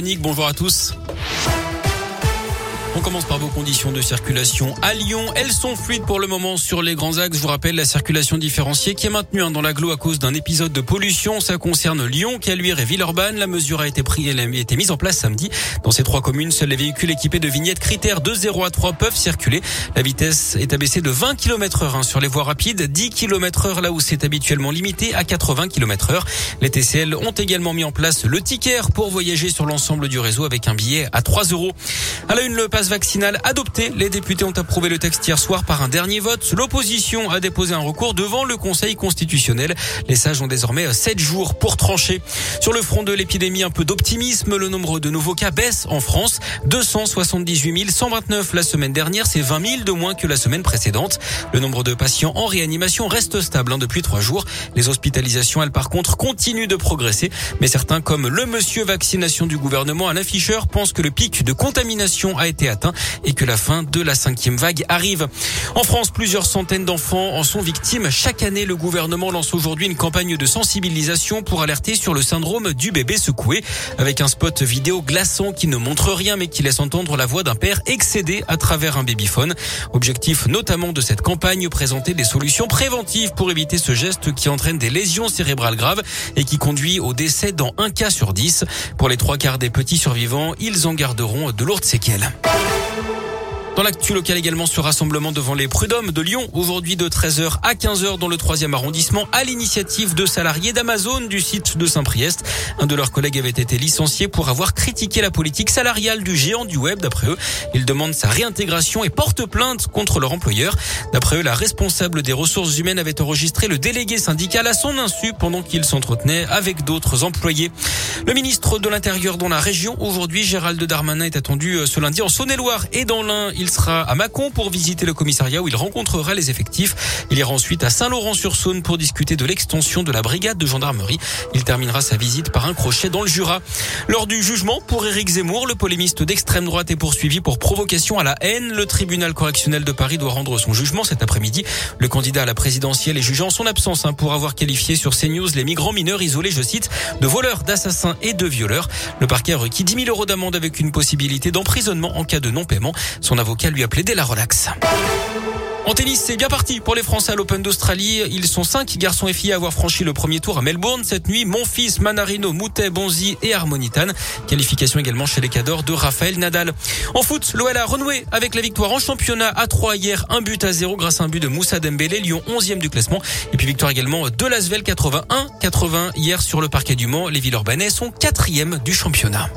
Bonjour à tous. On commence par vos conditions de circulation à Lyon. Elles sont fluides pour le moment sur les grands axes. Je vous rappelle la circulation différenciée qui est maintenue hein, dans l'agglo à cause d'un épisode de pollution. Ça concerne Lyon, Caluire et Villeurbanne. La mesure a été prise, elle a été mise en place samedi. Dans ces trois communes, seuls les véhicules équipés de vignettes critères de 0 à 3 peuvent circuler. La vitesse est abaissée de 20 km heure hein, sur les voies rapides, 10 km heure là où c'est habituellement limité à 80 km heure. Les TCL ont également mis en place le ticket pour voyager sur l'ensemble du réseau avec un billet à 3 euros. À la une, le passe vaccinal adopté. Les députés ont approuvé le texte hier soir par un dernier vote. L'opposition a déposé un recours devant le Conseil constitutionnel. Les sages ont désormais 7 jours pour trancher. Sur le front de l'épidémie, un peu d'optimisme. Le nombre de nouveaux cas baisse en France. 278 129 la semaine dernière. C'est 20 000 de moins que la semaine précédente. Le nombre de patients en réanimation reste stable hein, depuis trois jours. Les hospitalisations, elles, par contre, continuent de progresser. Mais certains, comme le monsieur vaccination du gouvernement, Alain Fischer, pensent que le pic de contamination a été atteint et que la fin de la cinquième vague arrive. En France, plusieurs centaines d'enfants en sont victimes. Chaque année, le gouvernement lance aujourd'hui une campagne de sensibilisation pour alerter sur le syndrome du bébé secoué avec un spot vidéo glaçant qui ne montre rien mais qui laisse entendre la voix d'un père excédé à travers un babyphone. Objectif notamment de cette campagne, présenter des solutions préventives pour éviter ce geste qui entraîne des lésions cérébrales graves et qui conduit au décès dans un cas sur dix. Pour les trois quarts des petits survivants, ils en garderont de lourdes séquelles. Thank you. Dans l'actu local également, ce rassemblement devant les prud'hommes de Lyon, aujourd'hui de 13h à 15h dans le 3e arrondissement, à l'initiative de salariés d'Amazon du site de Saint-Priest. Un de leurs collègues avait été licencié pour avoir critiqué la politique salariale du géant du web. D'après eux, ils demandent sa réintégration et portent plainte contre leur employeur. D'après eux, la responsable des ressources humaines avait enregistré le délégué syndical à son insu pendant qu'il s'entretenait avec d'autres employés. Le ministre de l'Intérieur dans la région, aujourd'hui, Gérald Darmanin est attendu euh, ce lundi en Saône-et-Loire et dans l'Ain. Il sera à Mâcon pour visiter le commissariat où il rencontrera les effectifs. Il ira ensuite à Saint-Laurent-sur-Saône pour discuter de l'extension de la brigade de gendarmerie. Il terminera sa visite par un crochet dans le Jura. Lors du jugement pour Éric Zemmour, le polémiste d'extrême droite est poursuivi pour provocation à la haine. Le tribunal correctionnel de Paris doit rendre son jugement cet après-midi. Le candidat à la présidentielle est jugé en son absence hein, pour avoir qualifié sur CNews les migrants mineurs isolés, je cite, de voleurs, d'assassins et de violeurs. Le parquet a requis 10 000 euros d'amende avec une possibilité d'emprisonnement en cas de non-paiement. Son avocat lui a plaidé la relaxe. En tennis, c'est bien parti pour les Français à l'Open d'Australie. Ils sont cinq garçons et filles à avoir franchi le premier tour à Melbourne cette nuit. Mon fils, Manarino, Moutet, Bonzi et Harmonitan. Qualification également chez les cadors de Raphaël Nadal. En foot, l'OL a renoué avec la victoire en championnat à 3 hier, un but à 0 grâce à un but de Moussa Dembélé, Lyon 11e du classement. Et puis victoire également de Lasvel 81-80 hier sur le parquet du Mans. Les villes urbaines sont quatrième du championnat.